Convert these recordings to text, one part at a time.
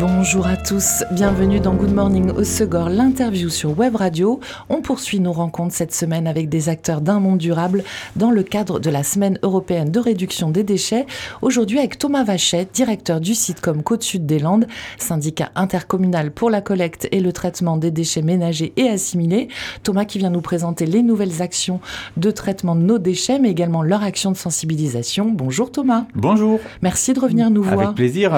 Bonjour à tous, bienvenue dans Good Morning au Segor, l'interview sur Web Radio. On poursuit nos rencontres cette semaine avec des acteurs d'un monde durable dans le cadre de la Semaine européenne de réduction des déchets. Aujourd'hui avec Thomas Vachette, directeur du site comme Côte-Sud des Landes, syndicat intercommunal pour la collecte et le traitement des déchets ménagers et assimilés. Thomas qui vient nous présenter les nouvelles actions de traitement de nos déchets, mais également leur action de sensibilisation. Bonjour Thomas. Bonjour. Merci de revenir nous voir. Avec plaisir.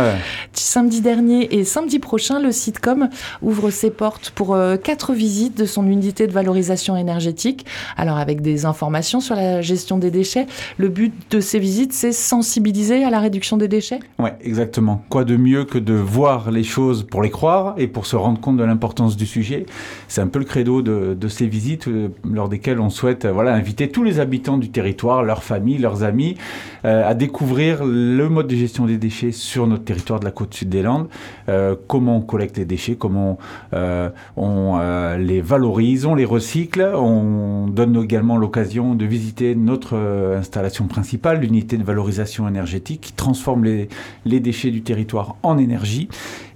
Samedi dernier, et samedi prochain, le sitcom ouvre ses portes pour euh, quatre visites de son unité de valorisation énergétique. Alors avec des informations sur la gestion des déchets. Le but de ces visites, c'est sensibiliser à la réduction des déchets? Oui, exactement. Quoi de mieux que de voir les choses pour les croire et pour se rendre compte de l'importance du sujet? C'est un peu le credo de, ces visites euh, lors desquelles on souhaite euh, inviter tous les habitants du territoire, leurs familles, leurs amis, à découvrir le mode de gestion des déchets sur notre territoire de la côte sud des Landes. Euh, comment on collecte les déchets, comment euh, on euh, les valorise, on les recycle. On donne également l'occasion de visiter notre installation principale, l'unité de valorisation énergétique, qui transforme les, les déchets du territoire en énergie.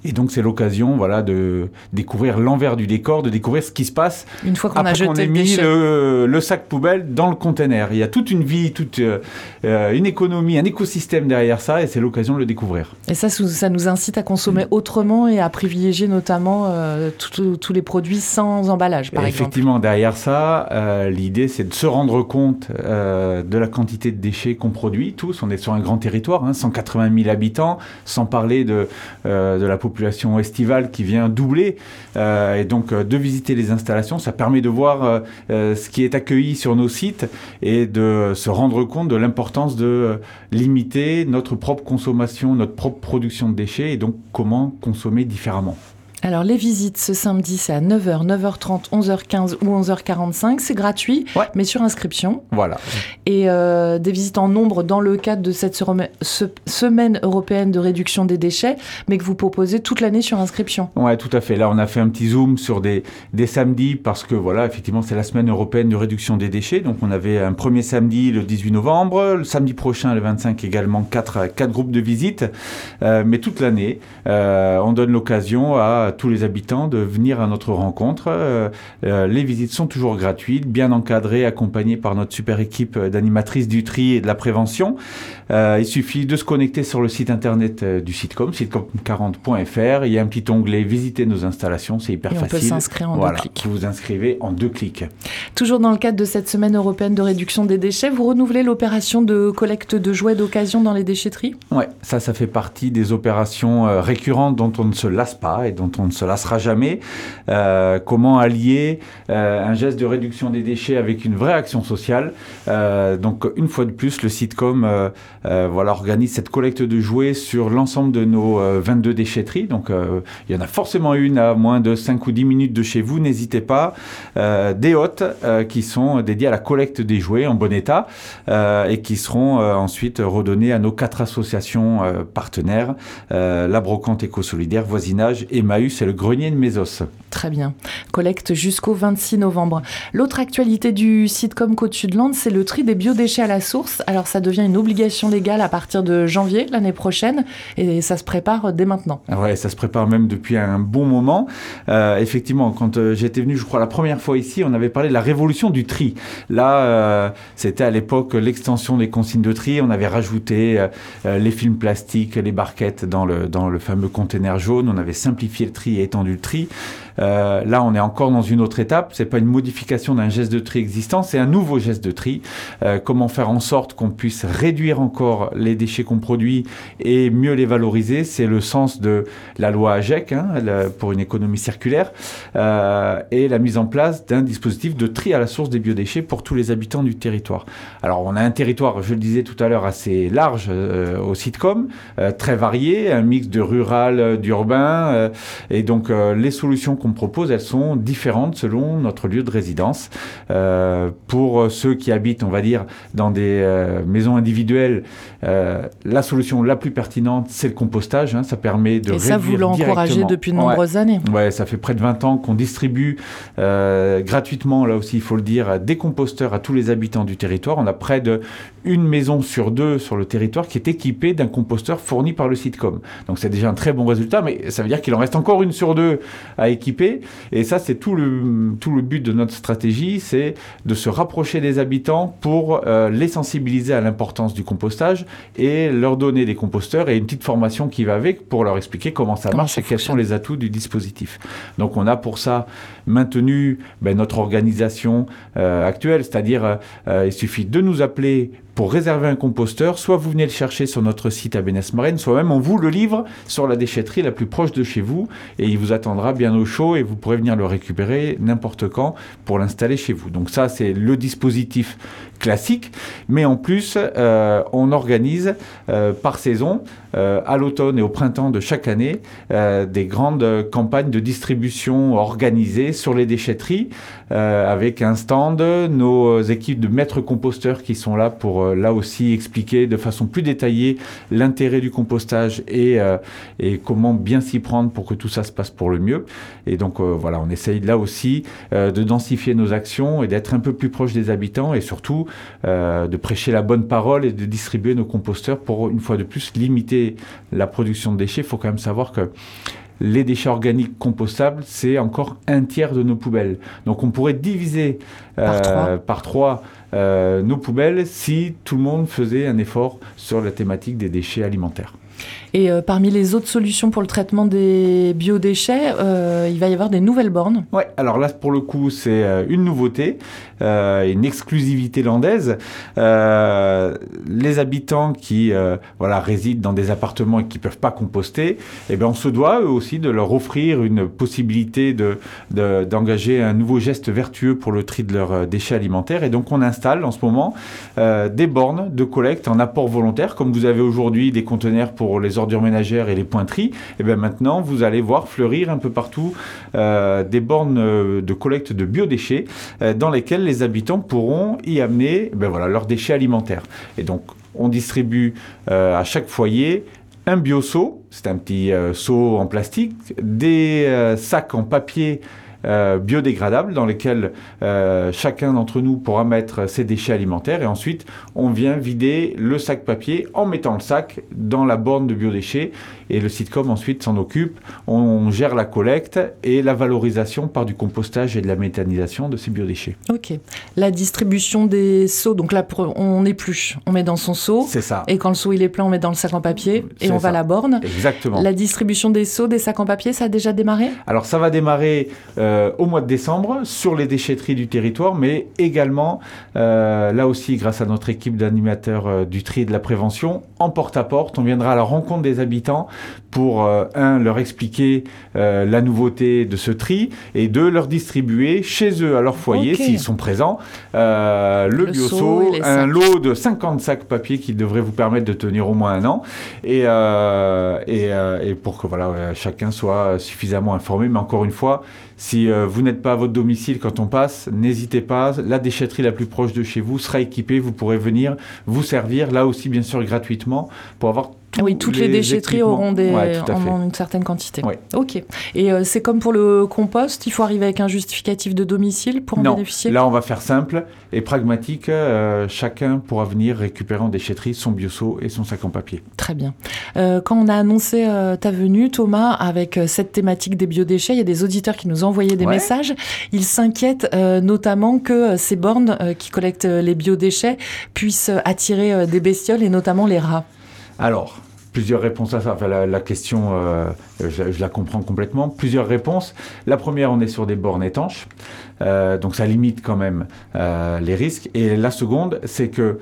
Et donc c'est l'occasion, voilà, de découvrir l'envers du décor, de découvrir ce qui se passe une fois qu'on a jeté mis le, sac poubelle dans le conteneur. Il y a toute une vie, toute une économie, un écosystème derrière ça, et c'est l'occasion de le découvrir. Et ça, ça nous incite à consommer autrement et à privilégier notamment euh, tous les produits sans emballage, par exemple. Effectivement, derrière ça, euh, l'idée c'est de se rendre compte euh, de la quantité de déchets qu'on produit tous. On est sur un grand territoire, hein, 180 000 habitants, sans parler de, de la population estivale qui vient doubler. et donc de visiter les installations, ça permet de voir ce qui est accueilli sur nos sites et de se rendre compte de l'importance de limiter notre propre consommation, notre propre production de déchets et donc comment consommer différemment. Alors les visites ce samedi c'est à 9h, 9h30, 11h15 ou 11h45, c'est gratuit mais sur inscription. Voilà. Et euh, des visites en nombre dans le cadre de cette semaine européenne de réduction des déchets mais que vous proposez toute l'année sur inscription. Ouais, tout à fait. Là on a fait un petit zoom sur des, des samedis parce que voilà, effectivement c'est la semaine européenne de réduction des déchets. Donc on avait un premier samedi le 18 novembre, le samedi prochain le 25 également quatre, quatre groupes de visites. Euh, mais toute l'année euh, on donne l'occasion à tous les habitants de venir à notre rencontre. Euh, euh, les visites sont toujours gratuites, bien encadrées, accompagnées par notre super équipe d'animatrices du tri et de la prévention. Euh, il suffit de se connecter sur le site internet du sitcom, sitcom40.fr. Il y a un petit onglet Visiter nos installations, c'est hyper facile. On peut s'inscrire en deux clics. Vous vous inscrivez en deux clics. Toujours dans le cadre de cette semaine européenne de réduction des déchets, vous renouvelez l'opération de collecte de jouets d'occasion dans les déchetteries? Ouais, ça, ça fait partie des opérations récurrentes dont on ne se lasse pas et dont on ne se lassera jamais. Euh, comment allier euh, un geste de réduction des déchets avec une vraie action sociale? Euh, Donc une fois de plus, le sitcom voilà, organise cette collecte de jouets sur l'ensemble de nos 22 déchetteries. Donc il y en a forcément une à moins de 5 ou 10 minutes de chez vous, n'hésitez pas. des hôtes qui sont dédiés à la collecte des jouets en bon état et qui seront ensuite redonnés à nos quatre associations partenaires, la Brocante Éco-Solidaire, Voisinage, Emmaüs c'est le grenier de Mésos. Très bien. Collecte jusqu'au 26 novembre. L'autre actualité du site comme Côte-Sudland, c'est le tri des biodéchets à la source. Alors ça devient une obligation légale à partir de janvier l'année prochaine et ça se prépare dès maintenant. Ouais, ça se prépare même depuis un bon moment. Euh, effectivement, quand euh, j'étais venu, je crois, la première fois ici, on avait parlé de la révolution du tri. Là, euh, c'était à l'époque l'extension des consignes de tri. On avait rajouté les films plastiques, les barquettes dans le, dans le fameux conteneur jaune. On avait simplifié le tri et étendu le tri. Euh, là, on est encore dans une autre étape. C'est pas une modification d'un geste de tri existant, c'est un nouveau geste de tri. Euh, comment faire en sorte qu'on puisse réduire encore les déchets qu'on produit et mieux les valoriser? C'est le sens de la loi AGEC hein, pour une économie circulaire euh, et la mise en place d'un dispositif de tri à la source des biodéchets pour tous les habitants du territoire. Alors, on a un territoire, je le disais tout à l'heure, assez large au sitcom, très varié, un mix de rural, d'urbain Et donc euh, les solutions qu'on propose, elles sont différentes selon notre lieu de résidence. Euh, pour ceux qui habitent, on va dire, dans des maisons individuelles, la solution la plus pertinente, c'est le compostage. Hein. ça permet de Et ça, vous l'encouragez depuis de nombreuses années. Ouais, ça fait près de 20 ans qu'on distribue gratuitement, là aussi, il faut le dire, des composteurs à tous les habitants du territoire. On a près de une maison sur deux sur le territoire qui est équipée d'un composteur fourni par le sitcom. Donc c'est déjà un très bon résultat, mais ça veut dire qu'il en reste encore une sur deux à équiper. Et ça, c'est tout le, tout le but de notre stratégie, c'est de se rapprocher des habitants pour euh, les sensibiliser à l'importance du compostage et leur donner des composteurs et une petite formation qui va avec pour leur expliquer comment ça marche et quels sont les atouts du dispositif. Donc on a pour ça maintenu ben, notre organisation euh, actuelle, c'est-à-dire euh, il suffit de nous appeler pour réserver un composteur, soit vous venez le chercher sur notre site à Bénès-Marine, soit même on vous le livre sur la déchetterie la plus proche de chez vous. Et il vous attendra bien au chaud et vous pourrez venir le récupérer n'importe quand pour l'installer chez vous. Donc ça, c'est le dispositif classique, mais en plus, euh, on organise euh, par saison, à l'automne et au printemps de chaque année, des grandes campagnes de distribution organisées sur les déchetteries, avec un stand, nos équipes de maîtres composteurs qui sont là pour euh, là aussi expliquer de façon plus détaillée l'intérêt du compostage et, euh, et comment bien s'y prendre pour que tout ça se passe pour le mieux. Et donc euh, voilà, on essaye là aussi de densifier nos actions et d'être un peu plus proche des habitants et surtout de prêcher la bonne parole et de distribuer nos composteurs pour une fois de plus limiter la production de déchets. Il faut quand même savoir que les déchets organiques compostables, c'est encore un tiers de nos poubelles. Donc on pourrait diviser par trois, euh, nos poubelles si tout le monde faisait un effort sur la thématique des déchets alimentaires. Et euh, parmi les autres solutions pour le traitement des biodéchets, euh, il va y avoir des nouvelles bornes. Oui, alors là, pour le coup, c'est euh, une nouveauté, une exclusivité landaise. les habitants qui voilà, résident dans des appartements et qui ne peuvent pas composter, eh bien, on se doit eux aussi de leur offrir une possibilité de, d'engager un nouveau geste vertueux pour le tri de leurs déchets alimentaires. Et donc, on installe en ce moment des bornes de collecte en apport volontaire, comme vous avez aujourd'hui des conteneurs pour les ordures ménagères et les pointeries, et eh bien maintenant vous allez voir fleurir un peu partout euh, des bornes euh, de collecte de biodéchets euh, dans lesquelles les habitants pourront y amener eh leurs déchets alimentaires. Et donc on distribue à chaque foyer un bio-seau, c'est un petit seau en plastique, des sacs en papier euh, biodégradables dans lesquels euh, chacun d'entre nous pourra mettre ses déchets alimentaires. Et ensuite on vient vider le sac papier en mettant le sac dans la borne de biodéchets et le sitcom ensuite s'en occupe. On, gère la collecte et la valorisation par du compostage et de la méthanisation de ces biodéchets. Ok. La distribution des seaux, donc là on épluche, on met dans son seau. C'est ça. Et quand le seau il est plein, on met dans le sac en papier et on va à la borne. Exactement. La distribution des seaux, des sacs en papier, ça a déjà démarré? Alors ça va démarrer. Euh, au mois de décembre sur les déchetteries du territoire, mais également, euh, là aussi, grâce à notre équipe d'animateurs euh, du tri et de la prévention, en porte-à-porte, on viendra à la rencontre des habitants pour, un, leur expliquer la nouveauté de ce tri, et deux, leur distribuer chez eux, à leur foyer, s'ils sont présents, le, le bioso, un lot de 50 sacs papier qui devrait vous permettre de tenir au moins un an, et, et, et pour que voilà, chacun soit suffisamment informé, mais encore une fois, si euh, vous n'êtes pas à votre domicile quand on passe, n'hésitez pas. La déchetterie la plus proche de chez vous sera équipée. Vous pourrez venir vous servir, là aussi bien sûr gratuitement, pour avoir oui, toutes les, déchetteries auront des, une certaine quantité. Ok. Et euh, c'est comme pour le compost, il faut arriver avec un justificatif de domicile pour en non. bénéficier? Là, on va faire simple et pragmatique. Euh, chacun pourra venir récupérer en déchetterie son bioseau et son sac en papier. Très bien. Euh, quand on a annoncé ta venue, Thomas, avec cette thématique des biodéchets, il y a des auditeurs qui nous envoyaient des messages. Ils s'inquiètent notamment que ces bornes qui collectent les biodéchets puissent attirer des bestioles et notamment les rats. Alors, plusieurs réponses à ça. La, question, euh, je, la comprends complètement. Plusieurs réponses. La première, on est sur des bornes étanches, euh, donc ça limite quand même euh, les risques. Et la seconde, c'est que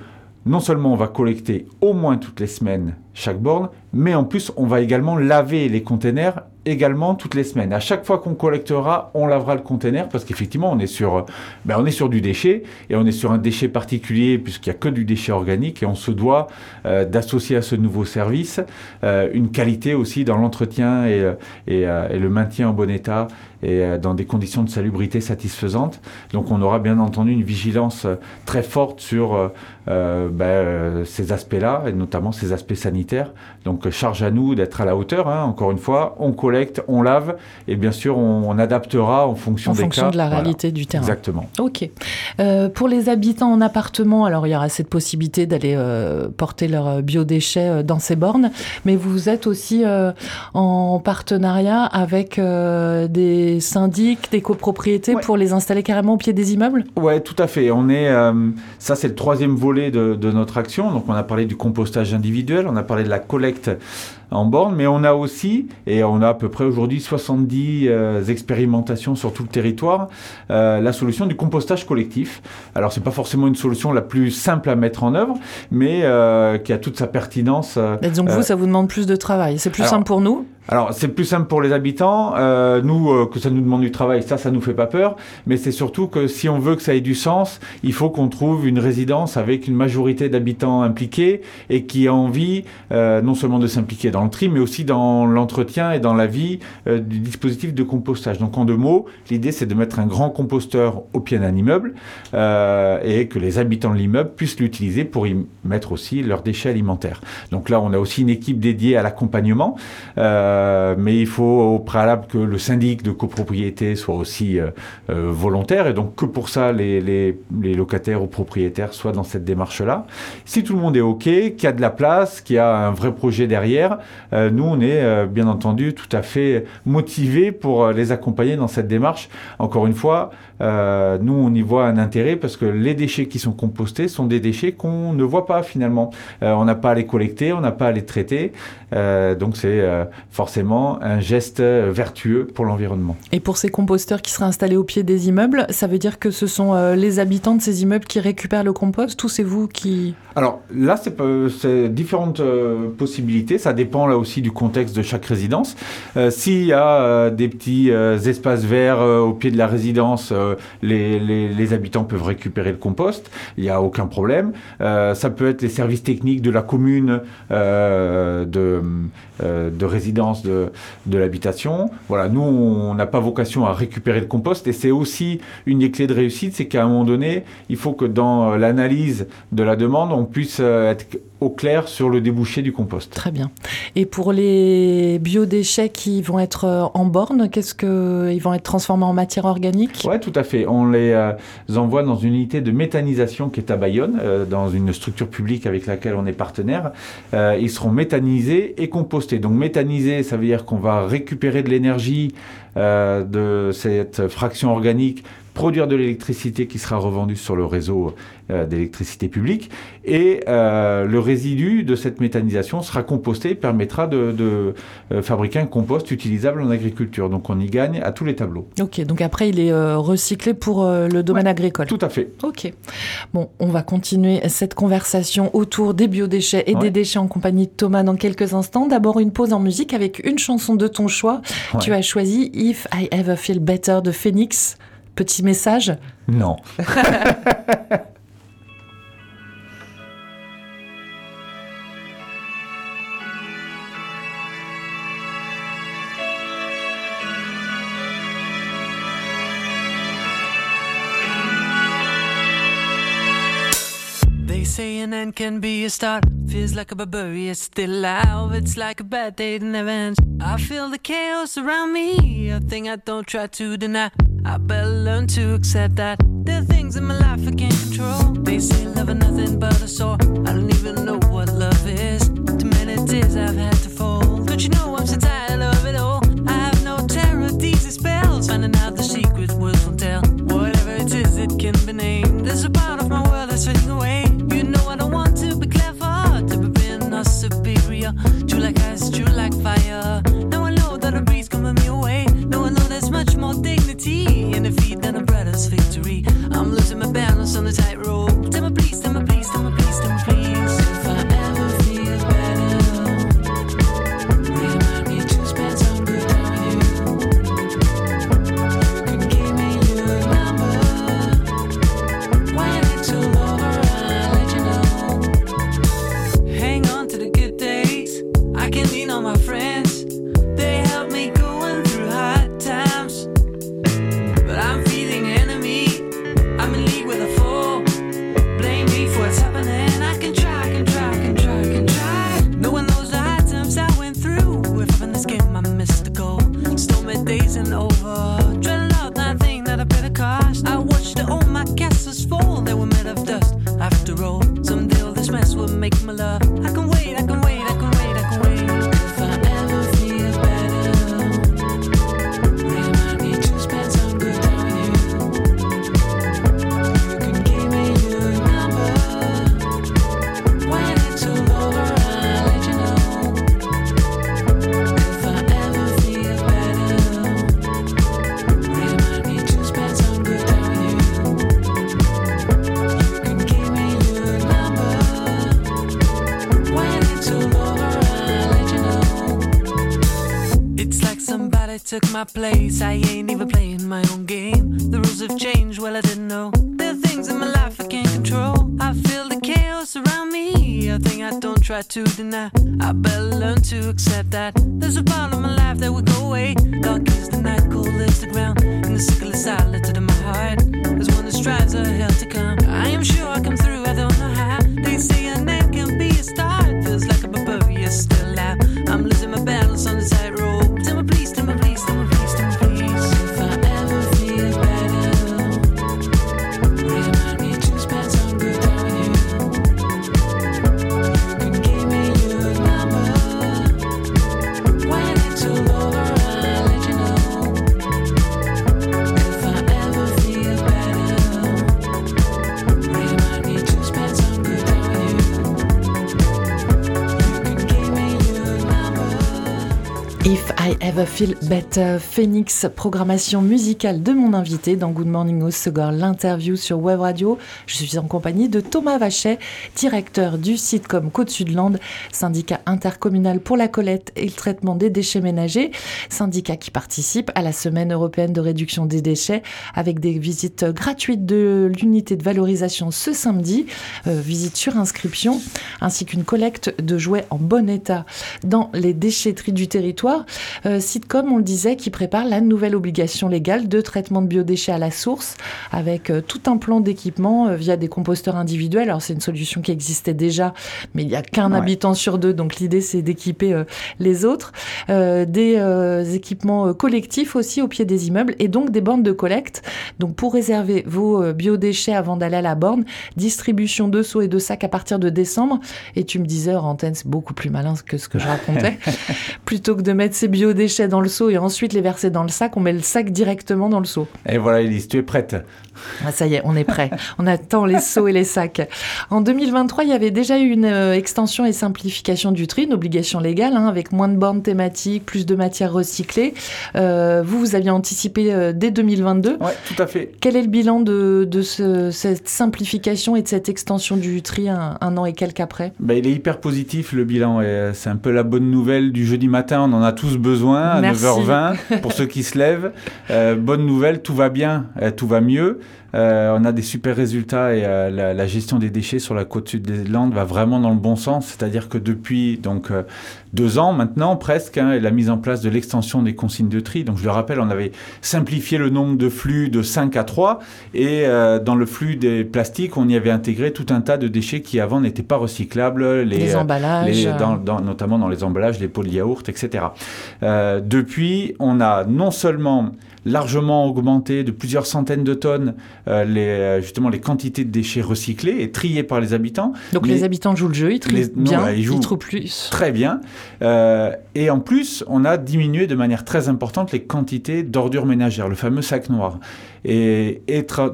non seulement on va collecter au moins toutes les semaines chaque borne, mais en plus, on va également laver les containers également toutes les semaines. À chaque fois qu'on collectera, on lavera le conteneur parce qu'effectivement, on est sur, ben, on est sur du déchet et on est sur un déchet particulier puisqu'il n'y a que du déchet organique et on se doit euh, d'associer à ce nouveau service euh, une qualité aussi dans l'entretien et, euh, et, le maintien en bon état et dans des conditions de salubrité satisfaisantes. Donc on aura bien entendu une vigilance très forte sur ben, ces aspects-là et notamment ces aspects sanitaires. Donc charge à nous d'être à la hauteur. Hein. Encore une fois, on collecte on lave et bien sûr on, adaptera en fonction en des fonction de la réalité du terrain. Exactement. Ok. Euh, pour les habitants en appartement, alors il y aura cette possibilité d'aller euh, porter leurs biodéchets euh, dans ces bornes, mais vous êtes aussi en partenariat avec des syndics, des copropriétés pour les installer carrément au pied des immeubles? Ouais, tout à fait. On est, ça c'est le troisième volet de, de notre action. Donc on a parlé du compostage individuel, on a parlé de la collecte 네. En borne, mais on a aussi, et on a à peu près aujourd'hui 70 euh, expérimentations sur tout le territoire, euh, la solution du compostage collectif. Alors c'est pas forcément une solution la plus simple à mettre en œuvre, mais euh, qui a toute sa pertinence. donc vous, ça vous demande plus de travail. C'est plus simple pour nous alors, c'est plus simple pour les habitants. Euh, nous, euh, que ça nous demande du travail, ça, ça nous fait pas peur. Mais c'est surtout que si on veut que ça ait du sens, il faut qu'on trouve une résidence avec une majorité d'habitants impliqués et qui a envie euh, non seulement de s'impliquer dans le tri, mais aussi dans l'entretien et dans la vie euh, du dispositif de compostage. Donc, en deux mots, l'idée, c'est de mettre un grand composteur au pied d'un immeuble euh, et que les habitants de l'immeuble puissent l'utiliser pour y mettre aussi leurs déchets alimentaires. Donc là, on a aussi une équipe dédiée à l'accompagnement. Euh, mais il faut au préalable que le syndic de copropriété soit aussi euh, euh, volontaire et donc que pour ça les, les, les, locataires ou propriétaires soient dans cette démarche-là. Si tout le monde est OK, qu'il y a de la place, qu'il y a un vrai projet derrière, nous on est bien entendu tout à fait motivés pour les accompagner dans cette démarche. Encore une fois, nous on y voit un intérêt parce que les déchets qui sont compostés sont des déchets qu'on ne voit pas finalement. on n'a pas à les collecter, on n'a pas à les traiter, donc c'est forcément forcément un geste vertueux pour l'environnement. Et pour ces composteurs qui seraient installés au pied des immeubles, ça veut dire que ce sont euh, les habitants de ces immeubles qui récupèrent le compost ou c'est vous qui... Alors là, c'est différentes euh, possibilités. Ça dépend là aussi du contexte de chaque résidence. Euh, s'il y a des petits espaces verts au pied de la résidence, les, les, les, habitants peuvent récupérer le compost. Il n'y a aucun problème. ça peut être les services techniques de la commune de, de résidence de, de l'habitation. Voilà, nous, on n'a pas vocation à récupérer le compost et c'est aussi une des clés de réussite, c'est qu'à un moment donné, il faut que dans l'analyse de la demande, on puisse euh, être au clair sur le débouché du compost. Très bien. Et pour les biodéchets qui vont être euh, en borne, qu'est-ce que ils vont être transformés en matière organique? Oui, tout à fait. On les euh, envoie dans une unité de méthanisation qui est à Bayonne, dans une structure publique avec laquelle on est partenaire. ils seront méthanisés et compostés. Donc méthanisés, ça veut dire qu'on va récupérer de l'énergie euh, de cette fraction organique produire de l'électricité qui sera revendue sur le réseau euh, d'électricité publique. Et euh, le résidu de cette méthanisation sera composté et permettra de, de euh, fabriquer un compost utilisable en agriculture. Donc on y gagne à tous les tableaux. Ok, donc après il est recyclé pour le domaine ouais, agricole. Tout à fait. Ok. Bon, on va continuer cette conversation autour des biodéchets et ouais. des déchets en compagnie de Thomas dans quelques instants. D'abord une pause en musique avec une chanson de ton choix. Ouais. Tu as choisi If I Ever Feel Better de Phoenix. Petit message? Non. can be a start. Feels like a barbarian still alive. It's like a bad day never ends. I feel the chaos around me, a thing I don't try to deny. I better learn to accept that there are things in my life I can't control. They say love is nothing but a sore. I don't even know what love is. Too many tears I've had to fold. Don't you know I'm so tired of it True like fire. My place. I ain't even playing my own game. The rules have changed, well, I didn't know. There are things in my life I can't control. I feel the chaos around me, a thing I don't try to deny. I better learn to accept that. There's a part of my life that will go away. Dark is the night, cold is the ground. And the sickle is silent in my heart. There's one that strives a hell to come. I am sure I come through, I don't know how. They say a name If I Ever Feel Phoenix, programmation musicale de mon invité dans Good Morning Osegor, l'interview sur Web Radio. Je suis en compagnie de Thomas Vachet, directeur du sitcom Côte-Sudland, syndicat intercommunal pour la collecte et le traitement des déchets ménagers, syndicat qui participe à la semaine européenne de réduction des déchets avec des visites gratuites de l'unité de valorisation ce samedi, euh, visite sur inscription, ainsi qu'une collecte de jouets en bon état dans les déchetteries du territoire. Euh, Sitcom, on le disait, qui prépare la nouvelle obligation légale de traitement de biodéchets à la source avec euh, tout un plan d'équipement euh, via des composteurs individuels. Alors c'est une solution qui existait déjà, mais il n'y a qu'un Ouais. habitant sur deux, donc l'idée c'est d'équiper euh, les autres. Des équipements collectifs aussi au pied des immeubles et donc des bornes de collecte. Donc pour réserver vos biodéchets avant d'aller à la borne, distribution de seaux et de sacs à partir de décembre. Et tu me disais hors antenne, c'est beaucoup plus malin que ce que je racontais. Plutôt que de mettre ces biodéchets dans le seau et ensuite les verser dans le sac, on met le sac directement dans le seau. Et voilà, Elise, tu es prête. Ah, ça y est, on est prêt. On attend les seaux et les sacs. En 2023, il y avait déjà eu une euh, extension et simplification du tri, une obligation légale, hein, avec moins de bornes thématiques, plus de matières recyclées. Euh, vous, vous aviez anticipé euh, dès 2022. Ouais, tout à fait. Quel est le bilan de, de ce- cette simplification et de cette extension du tri un, un an et quelques après? Ben, il est hyper positif le bilan c'est un peu la bonne nouvelle du jeudi matin. On en a tous besoin à Merci. 9h20 pour ceux qui se lèvent. Euh, bonne nouvelle, tout va bien, euh, tout va mieux. Euh, on a des super résultats et euh, la, la gestion des déchets sur la côte sud des Landes va vraiment dans le bon sens. C'est-à-dire que depuis donc euh, deux ans maintenant presque, hein, la mise en place de l'extension des consignes de tri. Donc je le rappelle, on avait simplifié le nombre de flux de 5 à 3 et dans le flux des plastiques, on y avait intégré tout un tas de déchets qui avant n'étaient pas recyclables. Les, Les emballages les- dans- dans- notamment dans les emballages, les pots de yaourt, etc. Depuis, on a non seulement largement augmenté de plusieurs centaines de tonnes euh, les, euh, justement les quantités de déchets recyclés et triés par les habitants. Donc mais les habitants jouent le jeu, ils trient non, bien, bah, ils ils, jouent- trouvent plus. Très bien. Euh, et en plus, on a diminué de manière très importante les quantités d'ordures ménagères, le fameux sac noir. Et,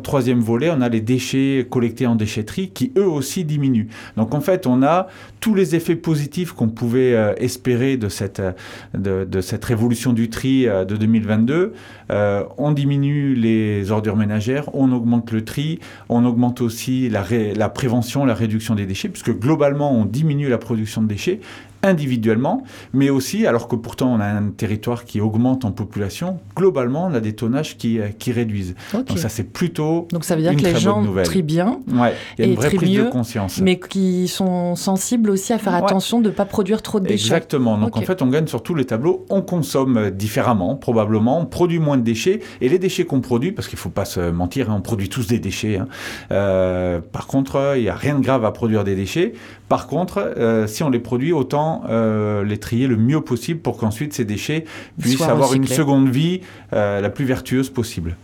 troisième volet, on a les déchets collectés en déchetterie qui eux aussi diminuent. Donc en fait, on a tous les effets positifs qu'on pouvait euh, espérer de cette, euh, de, cette révolution du tri euh, de 2022. Euh, on diminue les ordures ménagères, on augmente le tri, on augmente aussi la prévention, la réduction des déchets, puisque globalement, on diminue la production de déchets individuellement, mais aussi, alors que pourtant on a un territoire qui augmente en population, globalement on a des tonnages qui, euh, qui réduisent. Donc ça c'est plutôt Donc ça veut dire une que les gens trient bien, Ouais, y a Et une vraie prise mieux, de conscience. mais qui sont sensibles aussi à faire Ouais. attention de ne pas produire trop de déchets. Exactement. Donc en fait, on gagne sur tous les tableaux. On consomme euh, différemment, probablement. On produit moins de déchets. Et les déchets qu'on produit, parce qu'il ne faut pas se mentir, hein, on produit tous des déchets. hein. Euh, par contre, il n'y a rien de grave à produire des déchets. Par contre, euh, si on les produit, autant euh, les trier le mieux possible pour qu'ensuite ces déchets puissent avoir une seconde vie euh, la plus vertueuse possible.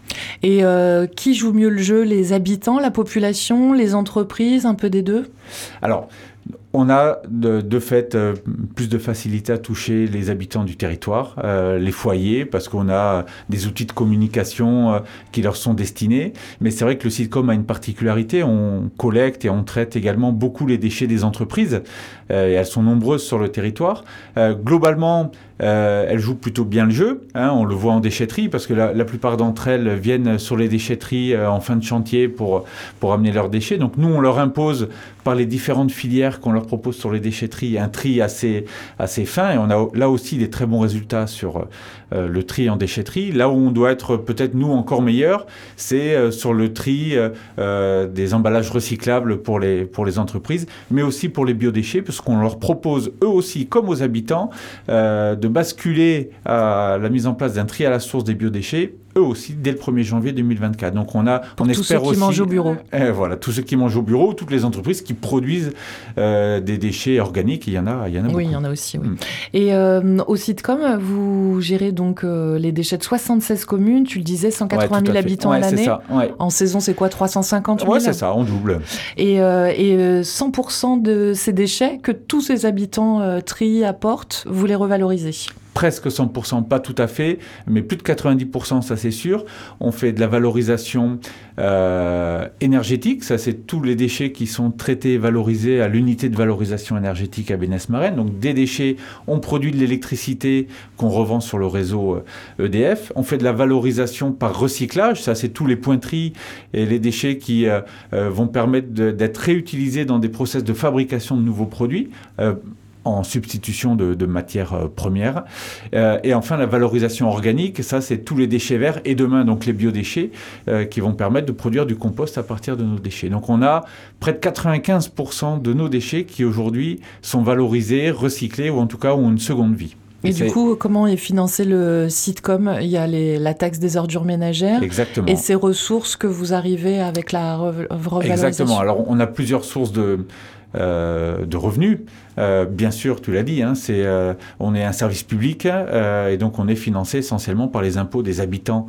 Et qui joue mieux le jeu Les habitants, la population, les entreprises, un peu des deux? Alors, on a de, de fait euh, plus de facilité à toucher les habitants du territoire, euh, les foyers, parce qu'on a des outils de communication euh, qui leur sont destinés. Mais c'est vrai que le sitcom a une particularité, on collecte et on traite également beaucoup les déchets des entreprises, euh, et elles sont nombreuses sur le territoire. Euh, globalement, euh, elles jouent plutôt bien le jeu, hein, on le voit en déchetterie, parce que la, la plupart d'entre elles viennent sur les déchetteries en fin de chantier pour, pour amener leurs déchets. Donc nous, on leur impose par les différentes filières qu'on leur propose sur les déchetteries un tri assez, assez fin et on a là aussi des très bons résultats sur euh, le tri en déchetterie. Là où on doit être peut-être nous encore meilleurs, c'est euh, sur le tri euh, des emballages recyclables pour les, pour les entreprises, mais aussi pour les biodéchets, parce qu'on leur propose eux aussi, comme aux habitants, de basculer à la mise en place d'un tri à la source des biodéchets eux aussi dès le 1er janvier 2024. Donc on a Pour on tous ceux espère qui aussi, mangent au bureau. euh, voilà, tous ceux qui mangent au bureau, toutes les entreprises qui produisent euh, des déchets organiques, il y en a, il y en a Oui, beaucoup. il y en a aussi, oui. Mm. Et euh, au Sitcom, vous gérez donc euh, les déchets de 76 communes, tu le disais, Ouais, 180 tout 000 à fait. habitants Ouais, l'année. Ouais. En saison, c'est quoi 350 000 Ouais, c'est ça, on double. Et, euh, et euh, 100% de ces déchets que tous ces habitants euh, trient, apportent, vous les revalorisez? Presque 100%, pas tout à fait, mais plus de 90%, ça c'est sûr. On fait de la valorisation euh, énergétique, ça c'est tous les déchets qui sont traités et valorisés à l'unité de valorisation énergétique à Bénès-Marenne. Donc des déchets, on produit de l'électricité qu'on revend sur le réseau euh, EDF. On fait de la valorisation par recyclage, ça c'est tous les pointeries et les déchets qui euh, vont permettre d'être réutilisés dans des process de fabrication de nouveaux produits. En substitution de, de matières euh, premières. Euh, et enfin, la valorisation organique, ça, c'est tous les déchets verts et demain, donc les biodéchets, euh, qui vont permettre de produire du compost à partir de nos déchets. Donc, on a près de 95% de nos déchets qui aujourd'hui sont valorisés, recyclés ou en tout cas ont une seconde vie. Et du coup, comment est financé le Sitcom? Il y a les- la taxe des ordures ménagères Exactement. et ces ressources que vous arrivez avec la rev- revalorisation? Exactement. Alors, on a plusieurs sources de, euh, de revenus. Euh, bien sûr, tu l'as dit, hein, euh, on est un service public euh, et donc on est financé essentiellement par les impôts des habitants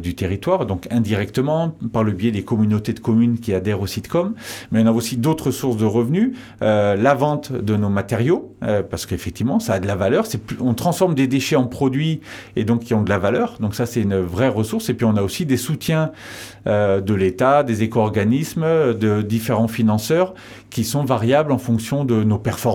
du territoire, donc indirectement par le biais des communautés de communes qui adhèrent au sitcom. Mais on a aussi d'autres sources de revenus, la vente de nos matériaux, parce qu'effectivement, ça a de la valeur. On transforme des déchets en produits et donc qui ont de la valeur. Donc ça, c'est une vraie ressource. Et puis on a aussi des soutiens de l'État, des éco-organismes, de différents financeurs qui sont variables en fonction de nos performances.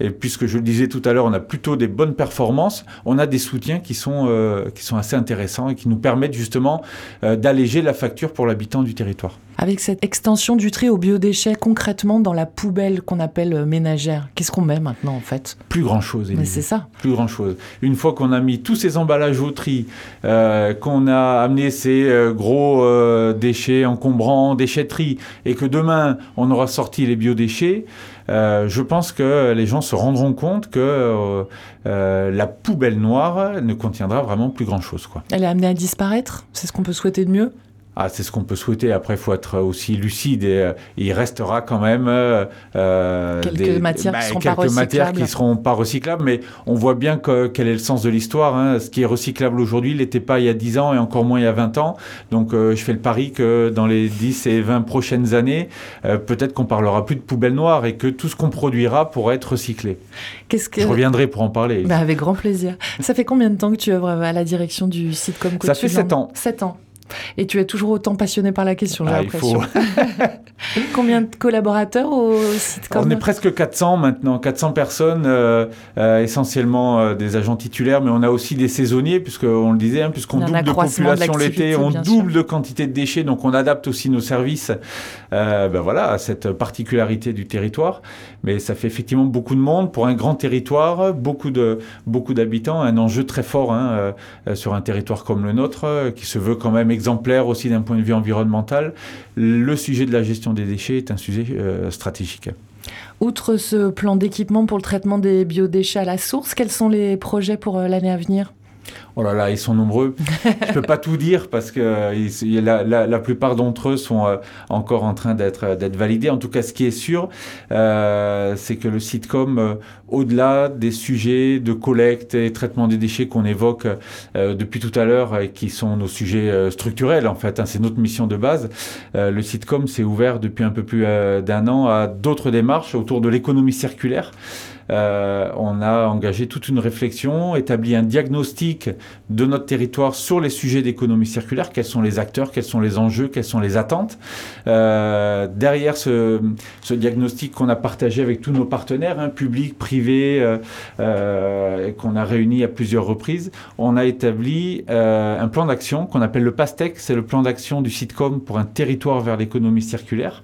Et puisque je le disais tout à l'heure, on a plutôt des bonnes performances, on a des soutiens qui sont, euh, qui sont assez intéressants et qui nous permettent justement euh, d'alléger la facture pour l'habitant du territoire. Avec cette extension du tri aux biodéchets concrètement dans la poubelle qu'on appelle euh, ménagère, qu'est-ce qu'on met maintenant en fait? Plus grand-chose. Mais c'est ça. plus grand chose. Une fois qu'on a mis tous ces emballages au tri, euh, qu'on a amené ces gros déchets encombrants, déchetteries, et que demain on aura sorti les biodéchets, euh, je pense que les gens se rendront compte que euh, euh, la poubelle noire ne contiendra vraiment plus grand chose. Quoi. Elle est amenée à disparaître? C'est ce qu'on peut souhaiter de mieux? Ah, c'est ce qu'on peut souhaiter. Après, il faut être aussi lucide et euh, il restera quand même euh, euh, Quelques matières qui seront quelques matières qui seront pas recyclables. Mais on voit bien que, quel est le sens de l'histoire. hein. Ce qui est recyclable aujourd'hui, il n'était pas il y a 10 ans et encore moins il y a 20 ans. Donc, euh, je fais le pari que dans les 10 et 20 prochaines années, peut-être qu'on parlera plus de poubelle noire et que tout ce qu'on produira pourra être recyclé. Qu'est-ce que Je reviendrai pour en parler. Bah, avec grand plaisir. Ça fait combien de temps que tu œuvres à la direction du sitcom Ça fait Coach sept ans. 7 ans. Et tu es toujours autant passionné par la question, j'ai Ah, l'impression. Combien de collaborateurs au On est presque 400 maintenant, 400 personnes, euh, euh, essentiellement euh, des agents titulaires, mais on a aussi des saisonniers, puisqu'on le disait, hein, puisqu'on double de population l'été, on double sûr. de quantité de déchets, donc on adapte aussi nos services ben voilà, à cette particularité du territoire. Mais ça fait effectivement beaucoup de monde pour un grand territoire, beaucoup de beaucoup d'habitants, un enjeu très fort hein, sur un territoire comme le nôtre, qui se veut quand même exemplaire aussi d'un point de vue environnemental. Le sujet de la gestion des déchets est un sujet euh, stratégique. Outre ce plan d'équipement pour le traitement des biodéchets à la source, quels sont les projets pour euh, l'année à venir? Oh là là, ils sont nombreux. Je peux pas tout dire parce que euh, ils- la, la- la plupart d'entre eux sont euh, encore en train d'être euh, d'être validés. En tout cas, ce qui est sûr, euh, c'est que le sitcom, euh, au-delà des sujets de collecte et traitement des déchets qu'on évoque euh, depuis tout à l'heure et qui sont nos sujets structurels en fait, hein, c'est notre mission de base. le sitcom s'est ouvert depuis un peu plus d'un an à d'autres démarches autour de l'économie circulaire. Euh, on a engagé toute une réflexion, établi un diagnostic de notre territoire sur les sujets d'économie circulaire, quels sont les acteurs, quels sont les enjeux, quelles sont les attentes. Euh, derrière ce, diagnostic qu'on a partagé avec tous nos partenaires, hein, publics, privés, euh, qu'on a réunis à plusieurs reprises, on a établi un plan d'action qu'on appelle le PASTEC, c'est le plan d'action du sitcom pour un territoire vers l'économie circulaire,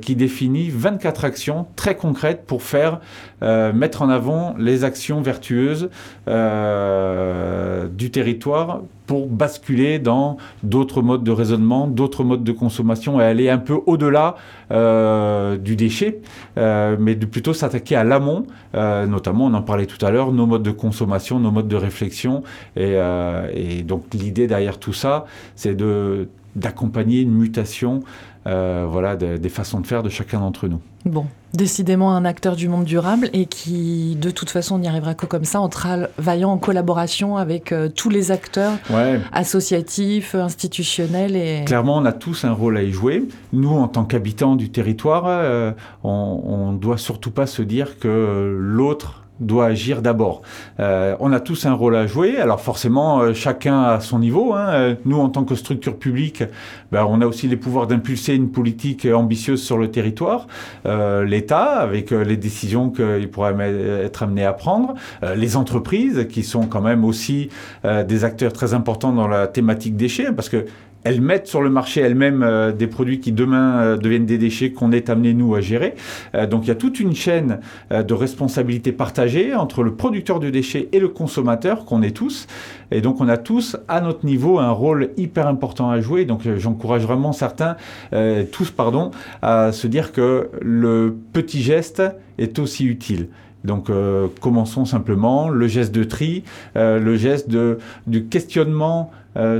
qui définit 24 actions très concrètes pour faire mettre en avant les actions vertueuses euh, du territoire pour basculer dans d'autres modes de raisonnement, d'autres modes de consommation et aller un peu au-delà euh, du déchet, euh, mais plutôt s'attaquer à l'amont, euh, notamment, on en parlait tout à l'heure, nos modes de consommation, nos modes de réflexion. Et, euh, et donc l'idée derrière tout ça, c'est de d'accompagner une mutation euh, voilà, de- des façons de faire de chacun d'entre nous. Bon, décidément un acteur du monde durable et qui, de toute façon, n'y arrivera que comme ça, en travaillant en collaboration avec euh, tous les acteurs Ouais. associatifs, institutionnels et... Clairement, on a tous un rôle à y jouer. Nous, en tant qu'habitants du territoire, euh, on, on doit surtout pas se dire que l'autre doit agir d'abord. Euh, on a tous un rôle à jouer. Alors forcément, euh, chacun à son niveau. hein. Euh, Nous, en tant que structure publique, ben, on a aussi les pouvoirs d'impulser une politique ambitieuse sur le territoire. L'État, avec les décisions qu'il pourrait être amené à prendre. Les entreprises, qui sont quand même aussi des acteurs très importants dans la thématique déchets, parce que elles mettent sur le marché elles-mêmes euh, des produits qui demain euh, deviennent des déchets qu'on est amené nous à gérer. Euh, donc il y a toute une chaîne euh, de responsabilité partagée entre le producteur de déchets et le consommateur qu'on est tous. Et donc on a tous à notre niveau un rôle hyper important à jouer. Donc euh, j'encourage vraiment certains, euh, tous pardon, à se dire que le petit geste est aussi utile. Donc commençons simplement le geste de tri, le geste de, du questionnement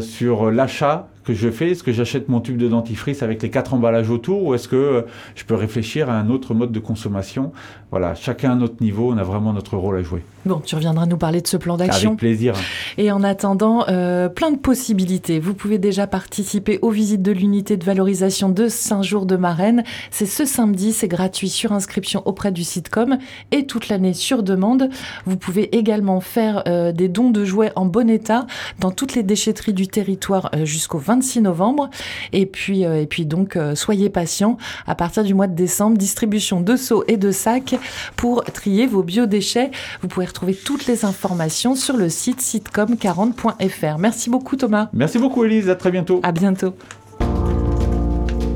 sur l'achat que je fais. Est-ce que j'achète mon tube de dentifrice avec les quatre emballages autour ou est-ce que euh, je peux réfléchir à un autre mode de consommation? Voilà, chacun à notre niveau, on a vraiment notre rôle à jouer. Bon, tu reviendras nous parler de ce plan d'action. Avec plaisir. Et en attendant, euh, plein de possibilités. Vous pouvez déjà participer aux visites de l'unité de valorisation de Saint-Jour de Marraine. C'est ce samedi, c'est gratuit sur inscription auprès du sitcom et toute l'année sur demande. Vous pouvez également faire euh, des dons de jouets en bon état dans toutes les déchetteries du territoire euh, jusqu'au 26 novembre. Et puis, euh, et puis donc, euh, soyez patients. À partir du mois de décembre, distribution de seaux et de sacs pour trier vos biodéchets. Vous pouvez retrouver toutes les informations sur le site sitcom40.fr. Merci beaucoup Thomas. Merci beaucoup Elise, à très bientôt. À bientôt.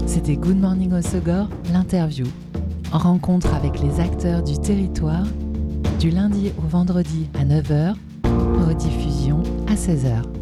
C'était Good Morning Osegor, l'interview. Rencontre avec les acteurs du territoire, du lundi au vendredi à 9h, rediffusion à 16h.